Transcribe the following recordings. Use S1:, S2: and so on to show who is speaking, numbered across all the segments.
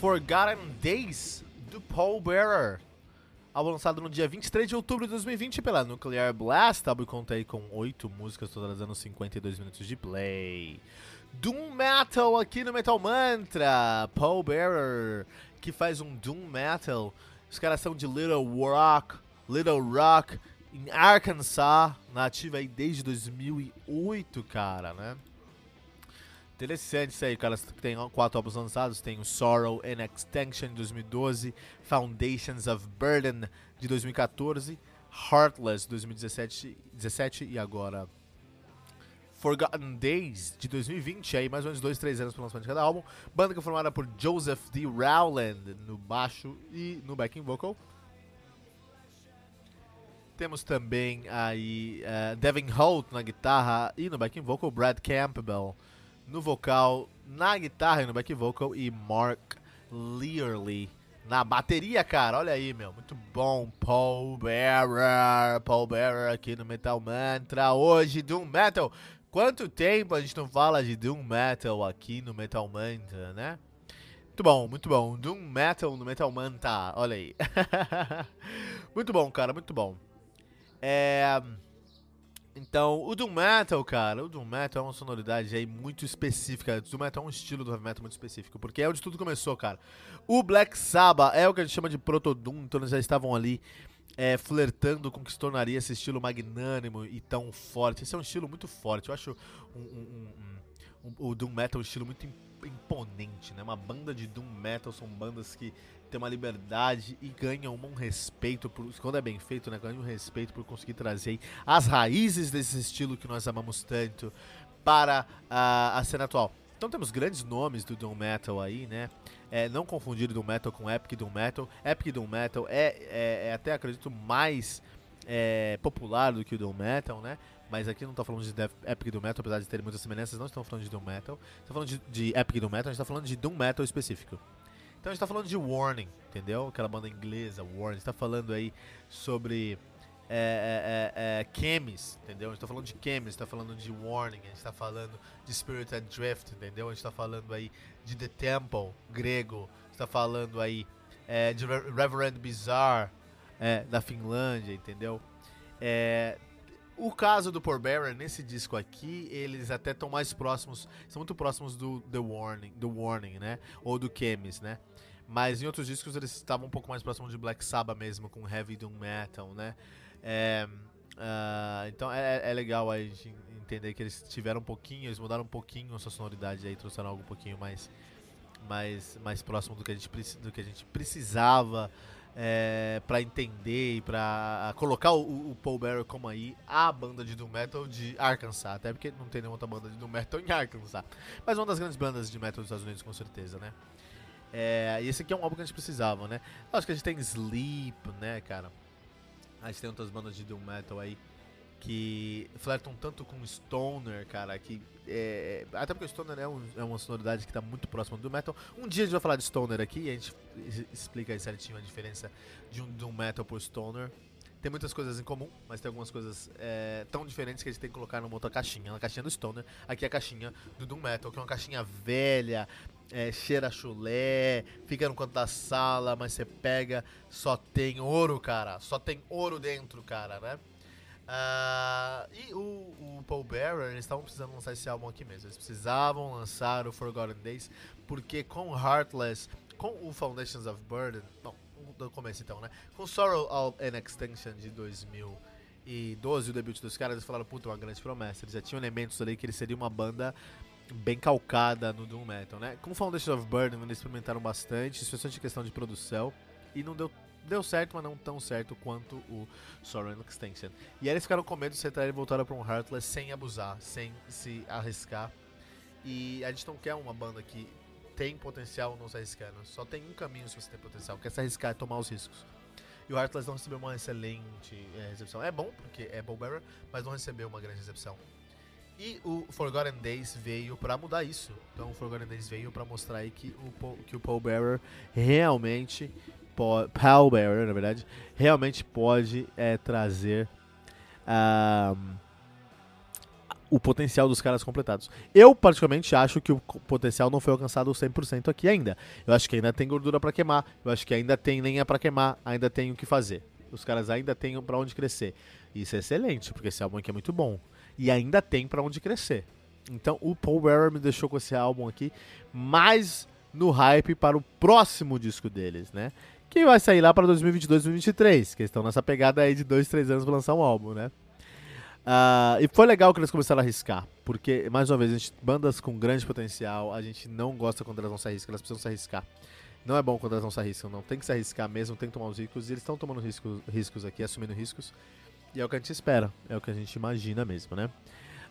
S1: Forgotten Days, do Paul Bearer. Álbum lançado no dia 23 de outubro de 2020 pela Nuclear Blast. Álbum conta aí com 8 músicas, totalizando 52 minutos de play. Doom Metal aqui no Metal Mantra. Paul Bearer, que faz um Doom Metal. Os caras são de Little Rock, Little Rock, em Arkansas, nativa aí desde 2008, cara, né? Interessante isso aí, cara. Tem quatro álbuns lançados. Tem o Sorrow and Extinction de 2012, Foundations of Burden de 2014, Heartless de 2017 17, e agora Forgotten Days de 2020. Aí mais ou menos dois, três anos para o lançamento de cada álbum. Banda que é formada por Joseph D. Rowland no baixo e no backing vocal. Temos também aí uh, Devin Holt na guitarra e no backing vocal, Brad Campbell no vocal, na guitarra e no back vocal e Mark Learley na bateria, cara. Olha aí, meu, muito bom. Paul Bearer, Paul Bearer aqui no Metal Mantra hoje Doom Metal. Quanto tempo a gente não fala de Doom Metal aqui no Metal Mantra, né? Muito bom, muito bom. Doom Metal no Metal Mantra, olha aí. muito bom, cara, muito bom. É... Então, o Doom Metal, cara, o Doom Metal é uma sonoridade aí muito específica. O Doom Metal é um estilo do heavy metal muito específico, porque é onde tudo começou, cara. O Black Sabbath é o que a gente chama de Proto-Doom, então eles já estavam ali é, flertando com o que se tornaria esse estilo magnânimo e tão forte. Esse é um estilo muito forte. Eu acho um, um, um, o Doom Metal um estilo muito imponente, né? Uma banda de Doom Metal são bandas que tem uma liberdade e ganham um respeito, por, quando é bem feito, né? Ganham um respeito por conseguir trazer as raízes desse estilo que nós amamos tanto para a, a cena atual. Então temos grandes nomes do Doom Metal aí, né? É, não confundir Doom Metal com Epic Doom Metal. Epic Doom Metal é, é, é até, acredito, mais é, popular do que o Doom Metal, né? Mas aqui não estou falando de Def Epic Doom Metal, apesar de ter muitas semelhanças, não estamos falando de Doom Metal. Estamos falando de, de Epic Doom Metal, a gente está falando de Doom Metal específico. Então a gente tá falando de Warning, entendeu? Aquela banda inglesa, Warning. A gente tá falando aí sobre é, é, é, é Chemis, entendeu? A gente tá falando de Chemis, a gente tá falando de Warning, a gente tá falando de Spirit and Drift, entendeu? A gente tá falando aí de The Temple, grego, a gente tá falando aí é, de Reverend Bizarre, é, da Finlândia, entendeu? É, o caso do Porbearer nesse disco aqui, eles até estão mais próximos, são muito próximos do The Warning, do Warning, né? Ou do Chemis, né? Mas em outros discos eles estavam um pouco mais próximos de Black Sabbath mesmo, com Heavy Doom Metal, né? É, uh, então é, é, legal a gente entender que eles tiveram um pouquinho, eles mudaram um pouquinho a sua sonoridade aí, trouxeram algo um pouquinho mais, mais, mais próximo do que a gente, do que a gente precisava é, para entender e para colocar o, o, Paul Bearer como aí a banda de doom metal de Arkansas, até porque não tem nenhuma outra banda de doom metal em Arkansas, mas uma das grandes bandas de metal dos Estados Unidos com certeza, né? É, e esse aqui é um álbum que a gente precisava, né? Acho que a gente tem Sleep, né, cara? A gente tem outras bandas de doom metal aí que flertam tanto com Stoner, cara, que é, até porque o Stoner é, um, é, uma sonoridade que está muito próxima do metal. Um dia a gente vai falar de Stoner aqui e a gente explica certinho a diferença de um Doom Metal por Stoner. Tem muitas coisas em comum, mas tem algumas coisas é, tão diferentes que a gente tem que colocar numa outra caixinha. Na caixinha do Stoner, aqui é a caixinha do Doom Metal, que é uma caixinha velha, é, cheira chulé, fica no canto da sala, mas você pega, só tem ouro, cara. Só tem ouro dentro, cara, né? Uh, e o, o, Paul Bearer, eles estavam precisando lançar esse álbum aqui mesmo. Eles precisavam lançar o Forgotten Days, porque com Heartless, com o Foundations of Burden, não, do começo então, né? Com Sorrow and Extinction de 2012, o debut dos caras, eles falaram, puta, uma grande promessa. Eles já tinham elementos ali que ele seria uma banda bem calcada no Doom Metal, né? Com Foundations of Burden, eles experimentaram bastante, especialmente em questão de produção, e não deu deu certo, mas não tão certo quanto o Soren Extension. E eles ficaram com medo de aceitar e voltaram para um Heartless sem abusar, sem se arriscar. E a gente não quer uma banda que tem potencial não se arriscando. Só tem um caminho se você tem potencial, que é se arriscar e tomar os riscos. E o Heartless não recebeu uma excelente é, recepção. É bom, porque é Paul Bearer, mas não recebeu uma grande recepção. E o Forgotten Days veio para mudar isso. Então o Forgotten Days veio para mostrar aí que o, Paul, que o Paul Bearer realmente Paul Bearer, na verdade, realmente pode é, trazer o potencial dos caras completados. Eu, particularmente, acho que o potencial não foi alcançado 100% aqui ainda. Eu acho que ainda tem gordura para queimar, eu acho que ainda tem lenha para queimar, ainda tem o que fazer. Os caras ainda têm para onde crescer. Isso é excelente, porque esse álbum aqui é muito bom. E ainda tem para onde crescer. Então, o Paul Bearer me deixou com esse álbum aqui mais no hype para o próximo disco deles, né? Que vai sair lá para 2022, 2023, que estão nessa pegada aí de dois, três anos para lançar um álbum, né? Uh, e foi legal que eles começaram a arriscar, porque, mais uma vez, gente, bandas com grande potencial, a gente não gosta quando elas não se arriscam, elas precisam se arriscar. Não é bom quando elas não se arriscam, não. Tem que se arriscar mesmo, tem que tomar os riscos, e eles estão tomando riscos, riscos aqui, assumindo riscos, e é o que a gente espera, é o que a gente imagina mesmo, né?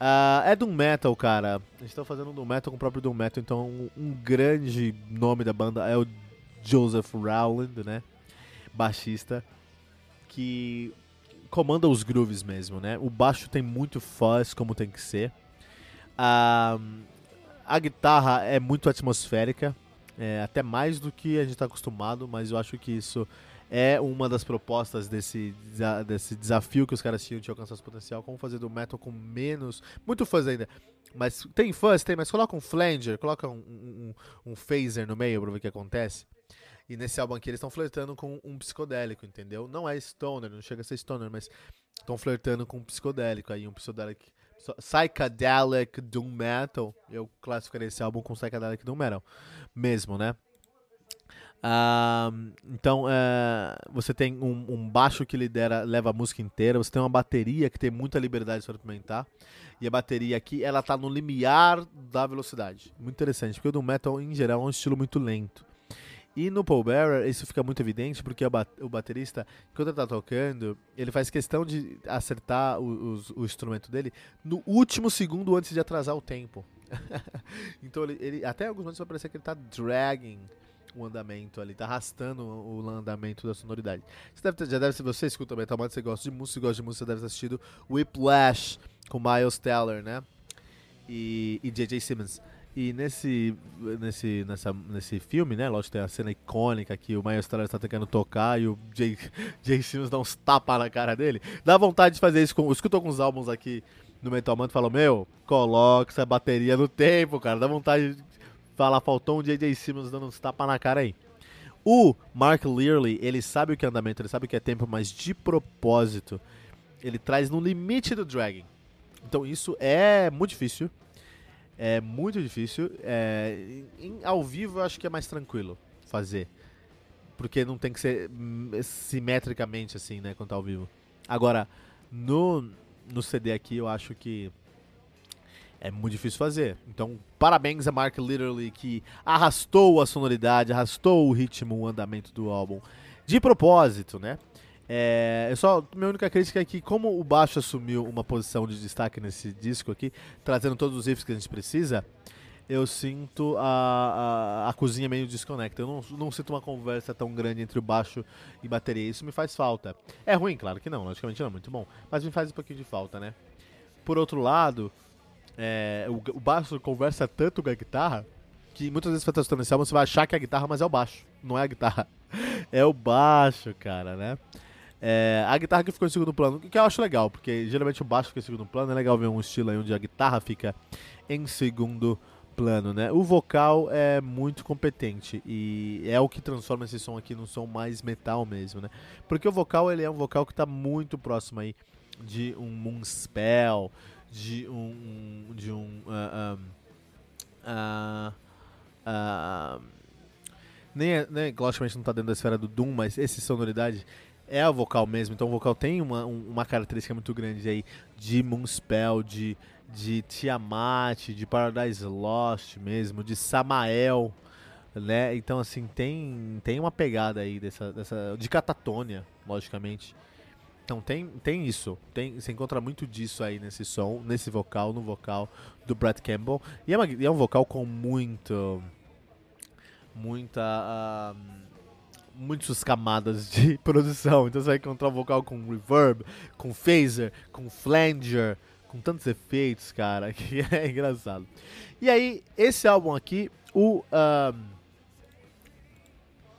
S1: Uh, é Doom Metal, cara. A gente tá fazendo um Doom Metal com o próprio Doom Metal, então um, um grande nome da banda é o Joseph Rowland, né? Baixista, que comanda os grooves mesmo, né? O baixo tem muito fuzz, como tem que ser. A, a guitarra é muito atmosférica, é, até mais do que a gente está acostumado, mas eu acho que isso é uma das propostas desse, desse desafio que os caras tinham de alcançar esse potencial, como fazer do metal com menos, muito fuzz ainda, mas tem fuzz, tem, mas coloca um flanger, coloca um, um, um phaser no meio para ver o que acontece. E nesse álbum aqui eles estão flertando com um psicodélico, entendeu? Não é stoner, não chega a ser stoner, mas estão flertando com um psicodélico aí, um psicodélico psychedelic doom metal. Eu classificaria esse álbum com psychedelic doom metal, mesmo, né? Então uh, você tem um, um, baixo que lidera, leva a música inteira. Você tem uma bateria que tem muita liberdade para experimentar. E a bateria aqui, ela tá no limiar da velocidade. Muito interessante, porque o Doom Metal em geral é um estilo muito lento. E no Paul Bearer isso fica muito evidente porque o, bat o baterista, quando ele tá tocando, ele faz questão de acertar o, o, o instrumento dele no último segundo antes de atrasar o tempo. então ele, ele, até alguns momentos vai parecer que ele tá dragging o andamento ali, tá arrastando o, andamento da sonoridade. Você deve ter, já deve, se você escuta Metal você gosta de música, gosta de música, você deve ter assistido Whiplash com Miles Teller, né? E, e J.J. Simmons. E nesse, nesse, nessa, nesse filme, né? Lógico, tem a cena icônica que o Miles Teller está tentando tocar e o Jay, Jay Simmons dá uns tapas na cara dele. Dá vontade de fazer isso com. Escutou com os álbuns aqui no Metal Man e falou: Meu, coloca essa bateria no tempo, cara. Dá vontade de falar, faltou um J.J. Simmons dando uns tapas na cara aí. O Mark Learley, ele sabe o que é andamento, ele sabe o que é tempo, mas de propósito, ele traz no limite do dragging. Então isso é muito difícil. É muito difícil. É, em, ao vivo eu acho que é mais tranquilo fazer. Porque não tem que ser hum, simetricamente assim, né, quando tá ao vivo. Agora, no, no CD aqui eu acho que é muito difícil fazer. Então, parabéns a Mark Literally que arrastou a sonoridade, arrastou o ritmo, o andamento do álbum de propósito, né? É, só minha única crítica é que como o baixo assumiu uma posição de destaque nesse disco aqui, trazendo todos os riffs que a gente precisa, eu sinto a, a, a cozinha meio desconecta. Eu não, não sinto uma conversa tão grande entre o baixo e bateria. Isso me faz falta. É ruim, claro que não, logicamente não é muito bom, mas me faz um pouquinho de falta, né? Por outro lado, é, o, o, baixo conversa tanto com a guitarra que muitas vezes você tá escutando esse álbum, você vai achar que é a guitarra, mas é o baixo, não é a guitarra. É o baixo, cara, né? É, a guitarra que ficou em segundo plano, que eu acho legal, porque geralmente o baixo fica em segundo plano, é legal ver um estilo aí onde a guitarra fica em segundo plano, né? O vocal é muito competente e é o que transforma esse som aqui num som mais metal mesmo, né? Porque o vocal ele é um vocal que está muito próximo aí de um Moonspell, de um, de um uh, uh, uh, nem, é, nem logicamente não está dentro da esfera do Doom, mas essa sonoridade é a vocal mesmo, então o vocal tem uma, uma característica muito grande aí de Moonspell, de, de Tiamat, de Paradise Lost mesmo, de Samael, né? Então assim, tem, tem uma pegada aí dessa, dessa de Catatônia, logicamente. Então tem, tem isso, tem, você encontra muito disso aí nesse som, nesse vocal, no vocal do Brad Campbell. E é, uma, é um vocal com muito muita. Uh, muitas camadas de produção. Então você vai encontrar o vocal com reverb, com phaser, com flanger, com tantos efeitos, cara, que é engraçado. E aí, esse álbum aqui, o um,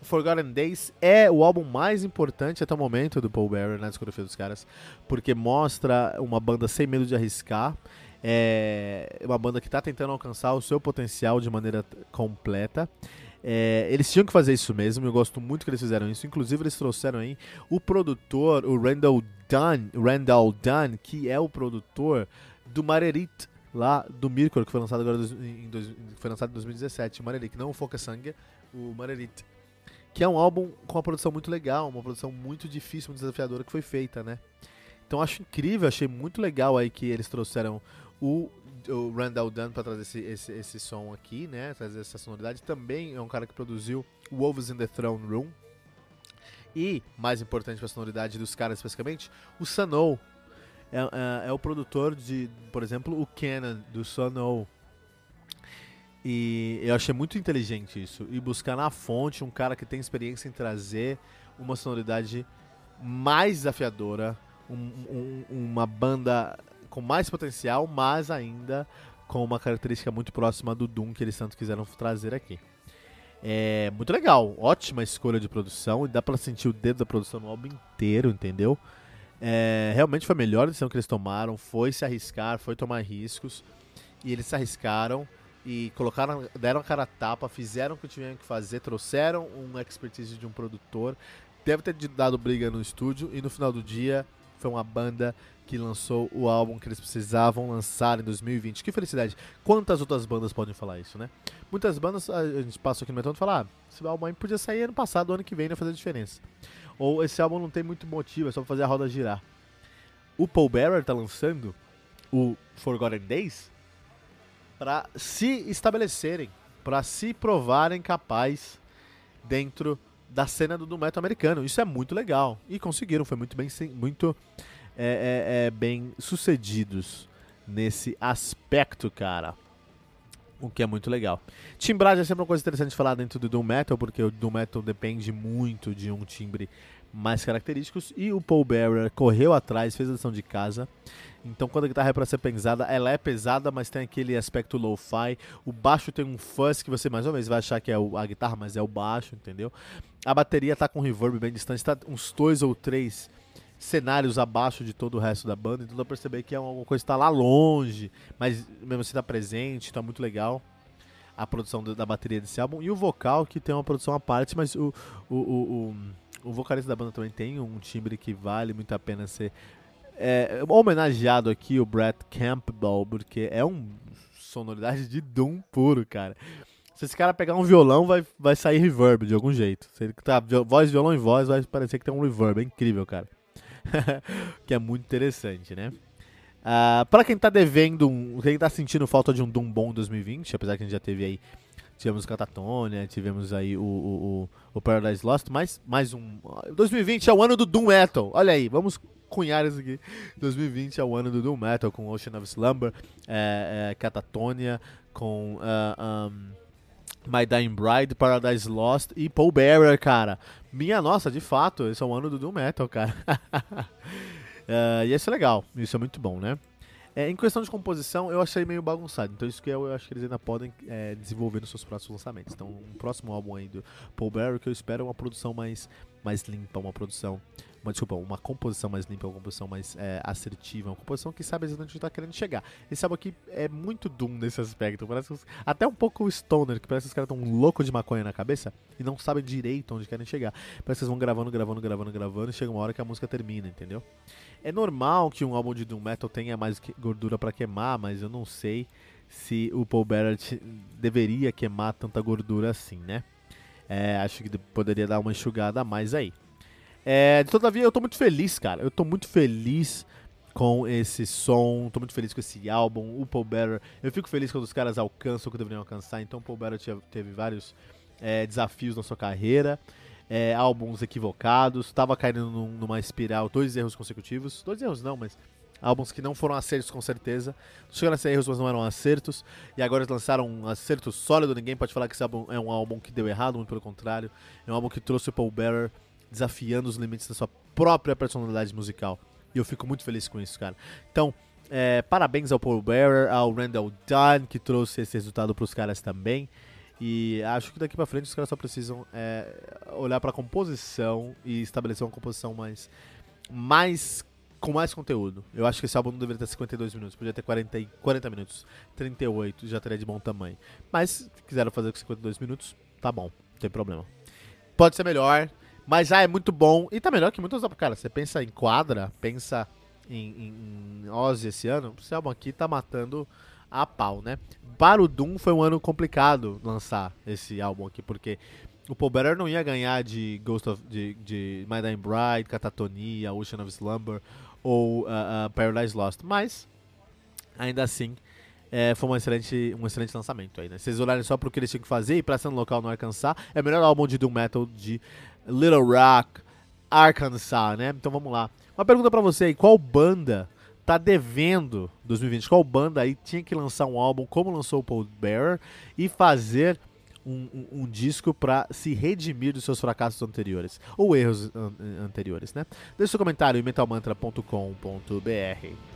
S1: Forgotten Days, é o álbum mais importante até o momento do Paul Bearer na discografia dos caras, porque mostra uma banda sem medo de arriscar. É uma banda que está tentando alcançar o seu potencial de maneira completa. É, eles tinham que fazer isso mesmo, eu gosto muito que eles fizeram isso. Inclusive, eles trouxeram aí o produtor, o Randall Dunn, Randall Dunn que é o produtor do Marerit, lá do Mirkor, que foi lançado agora em, dois, foi lançado em 2017. O Marerit, não o Foca Sangue, o Marerit. Que é um álbum com uma produção muito legal, uma produção muito difícil, muito desafiadora que foi feita, né? Então acho incrível, achei muito legal aí que eles trouxeram o o Randall Dunn para trazer esse, esse, esse som aqui, né? Trazer essa sonoridade. Também é um cara que produziu Wolves in the Throne Room. E, mais importante para a sonoridade dos caras especificamente, o Sano é, é, é, o produtor de, por exemplo, o Canon do Sano. E eu achei muito inteligente isso. E buscar na fonte um cara que tem experiência em trazer uma sonoridade mais desafiadora, um, um, uma banda com mais potencial, mas ainda com uma característica muito próxima do Doom que eles tanto quiseram trazer aqui. É muito legal, ótima escolha de produção e dá para sentir o dedo da produção no álbum inteiro, entendeu? É, realmente foi a melhor decisão que eles tomaram, foi se arriscar, foi tomar riscos e eles se arriscaram e colocaram, deram a cara a tapa, fizeram o que tinham que fazer, trouxeram um expertise de um produtor, deve ter dado briga no estúdio e no final do dia foi uma banda que lançou o álbum que eles precisavam lançar em 2020. Que felicidade. Quantas outras bandas podem falar isso, né? Muitas bandas, a gente passa aqui no Metrô e fala, ah, esse álbum aí podia sair ano passado, ano que vem, não fazer diferença. Ou esse álbum não tem muito motivo, é só fazer a roda girar. O Paul Bearer tá lançando o Forgotten Days para se estabelecerem, para se provarem capazes dentro da cena do, do metal americano. Isso é muito legal. E conseguiram, foi muito bem, muito é, é, é, bem sucedidos nesse aspecto, cara. O que é muito legal. Timbragem é sempre uma coisa interessante de falar dentro do Doom Metal, porque o Doom Metal depende muito de um timbre mais característicos. E o Paul Bearer correu atrás, fez a lição de casa. Então, quando a guitarra é para ser pesada, ela é pesada, mas tem aquele aspecto lo-fi. O baixo tem um fuzz que você mais ou menos vai achar que é a guitarra, mas é o baixo, entendeu? A bateria tá com reverb bem distante, tá uns dois ou três cenários abaixo de todo o resto da banda, então dá pra perceber que é uma coisa que tá lá longe, mas mesmo assim tá presente, tá muito legal a produção da bateria desse álbum. E o vocal, que tem uma produção à parte, mas o, o, o, o, o vocalista da banda também tem um timbre que vale muito a pena ser é, homenageado aqui, o Brett Campbell, porque é um sonoridade de Doom puro, cara. Se esse cara pegar um violão, vai, vai sair reverb de algum jeito. Se ele tá voz, violão e voz, vai parecer que tem um reverb. É incrível, cara. que é muito interessante, né? Uh, para quem tá devendo, um, quem tá sentindo falta de um Doom bom em 2020, apesar que a gente já teve aí, tivemos o Catatonia, tivemos aí o, o, o, Paradise Lost, mas mais um. 2020 é o ano do Doom Metal, olha aí, vamos cunhar isso aqui. 2020 é o ano do Doom Metal, com Ocean of Slumber, é, é, Catatonia, com. Uh, um, My Dying Bride, Paradise Lost e Paul Bearer, cara. Minha nossa, de fato, esse é o ano do Doom Metal, cara. uh, e isso é legal, isso é muito bom, né? É, em questão de composição, eu achei meio bagunçado. Então, isso que eu, eu acho que eles ainda podem é, desenvolver nos seus próximos lançamentos. Então, um próximo álbum aí do Paul Bearer que eu espero uma produção mais, mais limpa, uma produção uma desculpa, uma composição mais limpa, uma composição mais é, assertiva, uma composição que sabe exatamente onde está querendo chegar. Esse álbum aqui é muito Doom nesse aspecto, parece até um pouco Stoner, que parece que os caras estão loucos de maconha na cabeça e não sabem direito onde querem chegar. Parece que eles vão gravando, gravando, gravando, gravando e chega uma hora que a música termina, entendeu? É normal que um álbum de Doom Metal tenha mais gordura para queimar, mas eu não sei se o Paul Barrett deveria queimar tanta gordura assim, né? É, acho que poderia dar uma enxugada a mais aí. É, todavia, eu tô muito feliz, cara. Eu tô muito feliz com esse som, tô muito feliz com esse álbum, o Paul Better. Eu fico feliz quando os caras alcançam o que deveriam alcançar. Então, o Paul Better teve vários é, desafios na sua carreira, é, álbuns equivocados, tava caindo num, numa espiral, dois erros consecutivos. Dois erros não, mas Álbuns que não foram acertos com certeza. Chegaram a ser erros, mas não eram acertos. E agora eles lançaram um acerto sólido. Ninguém pode falar que esse álbum é um álbum que deu errado, muito pelo contrário. É um álbum que trouxe o Paul Bearer desafiando os limites da sua própria personalidade musical. E eu fico muito feliz com isso, cara. Então, é, parabéns ao Paul Bearer, ao Randall Dunn, que trouxe esse resultado para os caras também. E acho que daqui para frente os caras só precisam é, olhar para a composição e estabelecer uma composição mais, mais com mais conteúdo. Eu acho que esse álbum não deveria ter 52 minutos, podia ter 40, 40 minutos, 38, já teria de bom tamanho. Mas se quiseram fazer com 52 minutos, tá bom, não tem problema. Pode ser melhor, mas já é muito bom e tá melhor que muitos álbuns. Cara, você pensa em Quadra, pensa em, em, em Ozzy esse ano, esse álbum aqui tá matando a pau, né? Para o Doom foi um ano complicado lançar esse álbum aqui, porque o Paul Better não ia ganhar de Ghost of de, de My Dying Bride, Catatonia, Ocean of Slumber ou uh, uh, Paradise Lost, mas ainda assim é, foi um excelente, um excelente lançamento aí, né? Se vocês olharem só pro que eles tinham que fazer e pra no local não alcançar, é o melhor álbum de Doom Metal de Little Rock, Arkansas, né? Então vamos lá. Uma pergunta para você aí, qual banda tá devendo 2020? Qual banda aí tinha que lançar um álbum como lançou o Paul Bearer e fazer um, um, um disco para se redimir dos seus fracassos anteriores ou erros an anteriores, né? Deixe seu comentário em metalmantra.com.br.